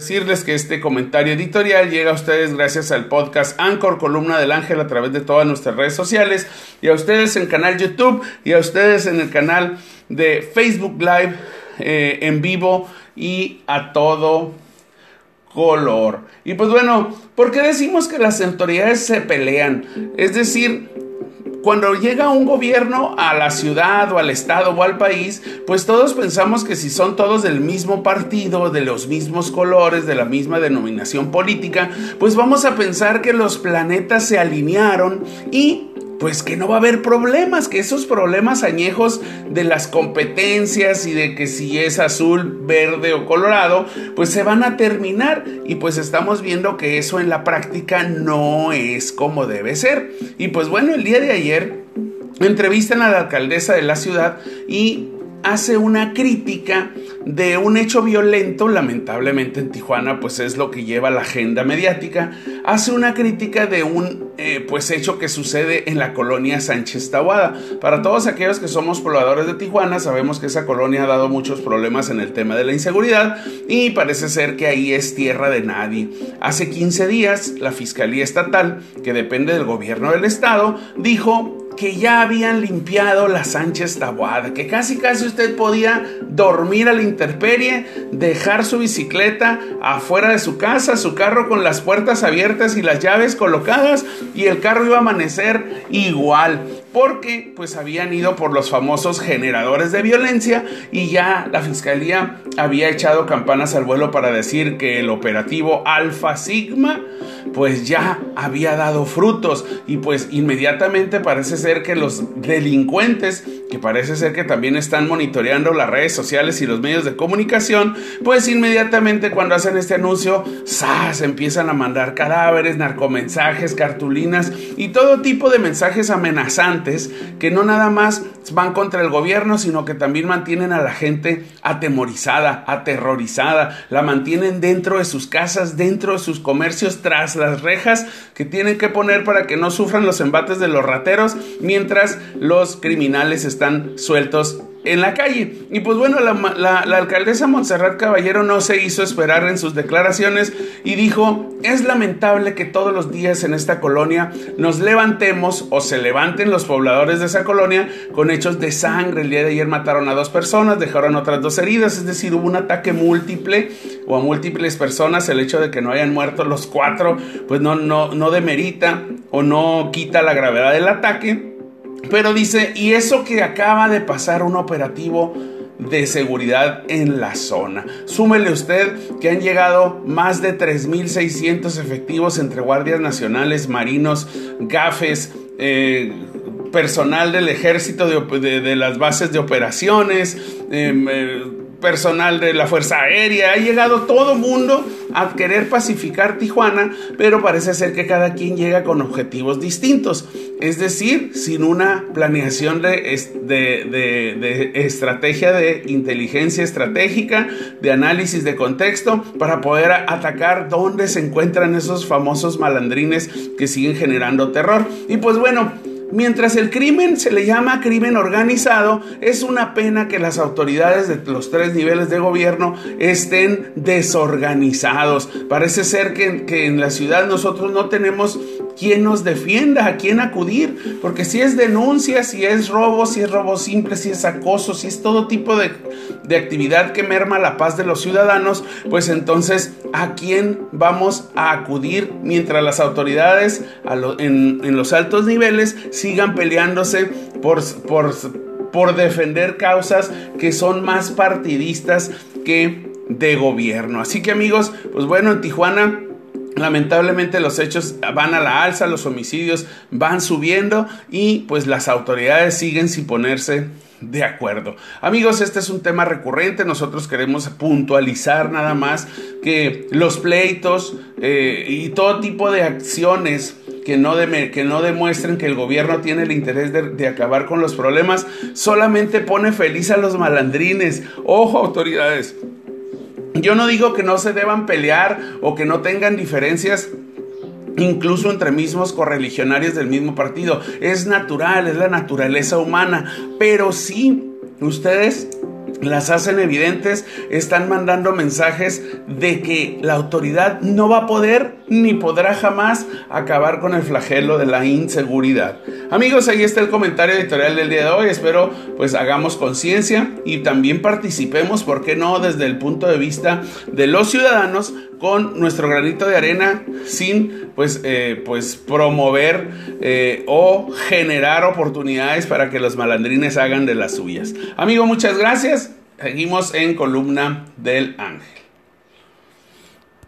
Decirles que este comentario editorial llega a ustedes gracias al podcast Anchor Columna del Ángel a través de todas nuestras redes sociales y a ustedes en canal YouTube y a ustedes en el canal de Facebook Live eh, en vivo y a todo color. Y pues bueno, ¿por qué decimos que las autoridades se pelean? Es decir, cuando llega un gobierno a la ciudad o al estado o al país, pues todos pensamos que si son todos del mismo partido, de los mismos colores, de la misma denominación política, pues vamos a pensar que los planetas se alinearon y pues que no va a haber problemas, que esos problemas añejos de las competencias y de que si es azul, verde o colorado, pues se van a terminar y pues estamos viendo que eso en la práctica no es como debe ser. Y pues bueno, el día de ayer entrevistan a la alcaldesa de la ciudad y hace una crítica de un hecho violento, lamentablemente en Tijuana pues es lo que lleva la agenda mediática, hace una crítica de un eh, pues hecho que sucede en la colonia Sánchez Tahuada. Para todos aquellos que somos pobladores de Tijuana sabemos que esa colonia ha dado muchos problemas en el tema de la inseguridad y parece ser que ahí es tierra de nadie. Hace 15 días la Fiscalía Estatal, que depende del gobierno del estado, dijo que ya habían limpiado la Sánchez Taboada, que casi casi usted podía dormir a la intemperie, dejar su bicicleta afuera de su casa, su carro con las puertas abiertas y las llaves colocadas y el carro iba a amanecer igual porque pues habían ido por los famosos generadores de violencia y ya la fiscalía había echado campanas al vuelo para decir que el operativo Alfa Sigma pues ya había dado frutos. Y pues inmediatamente parece ser que los delincuentes que parece ser que también están monitoreando las redes sociales y los medios de comunicación, pues inmediatamente cuando hacen este anuncio, ¡zas! empiezan a mandar cadáveres, narcomensajes, cartulinas y todo tipo de mensajes amenazantes que no nada más van contra el gobierno, sino que también mantienen a la gente atemorizada, aterrorizada, la mantienen dentro de sus casas, dentro de sus comercios, tras las rejas que tienen que poner para que no sufran los embates de los rateros, mientras los criminales están están sueltos en la calle. Y pues bueno, la, alcaldesa Montserrat Caballero no se hizo esperar en sus declaraciones y dijo, es lamentable que todos los días en esta colonia nos levantemos o se levanten los pobladores de esa colonia con hechos de sangre. El día de ayer mataron a dos personas, dejaron otras dos heridas, es decir, hubo un ataque múltiple o a múltiples personas. El hecho de que no hayan muerto los cuatro, pues no, no, no demerita o no quita la gravedad del ataque. Pero dice, y eso que acaba de pasar un operativo de seguridad en la zona. Súmele usted que han llegado más de 3.600 efectivos entre guardias nacionales, marinos, gafes, eh, personal del ejército de, las bases de operaciones, em, eh, personal de la Fuerza Aérea, ha llegado todo mundo a querer pacificar Tijuana, pero parece ser que cada quien llega con objetivos distintos, es decir, sin una planeación de, de, estrategia de inteligencia estratégica, de análisis de contexto, para poder atacar dónde se encuentran esos famosos malandrines que siguen generando terror. Y pues bueno, Mientras el crimen se le llama crimen organizado, es una pena que las autoridades de los tres niveles de gobierno estén desorganizados. Parece ser que, en la ciudad nosotros no tenemos quien nos defienda, a quién acudir, porque si es denuncia, si es robo, si es robo simple, si es acoso, si es todo tipo de, actividad que merma la paz de los ciudadanos, pues entonces a quién vamos a acudir mientras las autoridades en, los altos niveles sigan peleándose por, por defender causas que son más partidistas que de gobierno. Así que amigos, pues bueno, en Tijuana Lamentablemente los hechos van a la alza, los homicidios van subiendo y pues las autoridades siguen sin ponerse de acuerdo. Amigos, este es un tema recurrente. Nosotros queremos puntualizar nada más que los pleitos eh, y todo tipo de acciones que no, que no demuestren que el gobierno tiene el interés de, de acabar con los problemas, solamente pone feliz a los malandrines. Ojo, autoridades. Yo no digo que no se deban pelear o que no tengan diferencias incluso entre mismos correligionarios del mismo partido. Es natural, es la naturaleza humana, pero sí, ustedes las hacen evidentes, están mandando mensajes de que la autoridad no va a poder ni podrá jamás acabar con el flagelo de la inseguridad. Amigos, ahí está el comentario editorial del día de hoy. Espero pues hagamos conciencia y también participemos, ¿por qué no? Desde el punto de vista de los ciudadanos con nuestro granito de arena sin pues, eh, pues promover eh, o generar oportunidades para que los malandrines hagan de las suyas. Amigo, muchas gracias. Seguimos en columna del ángel.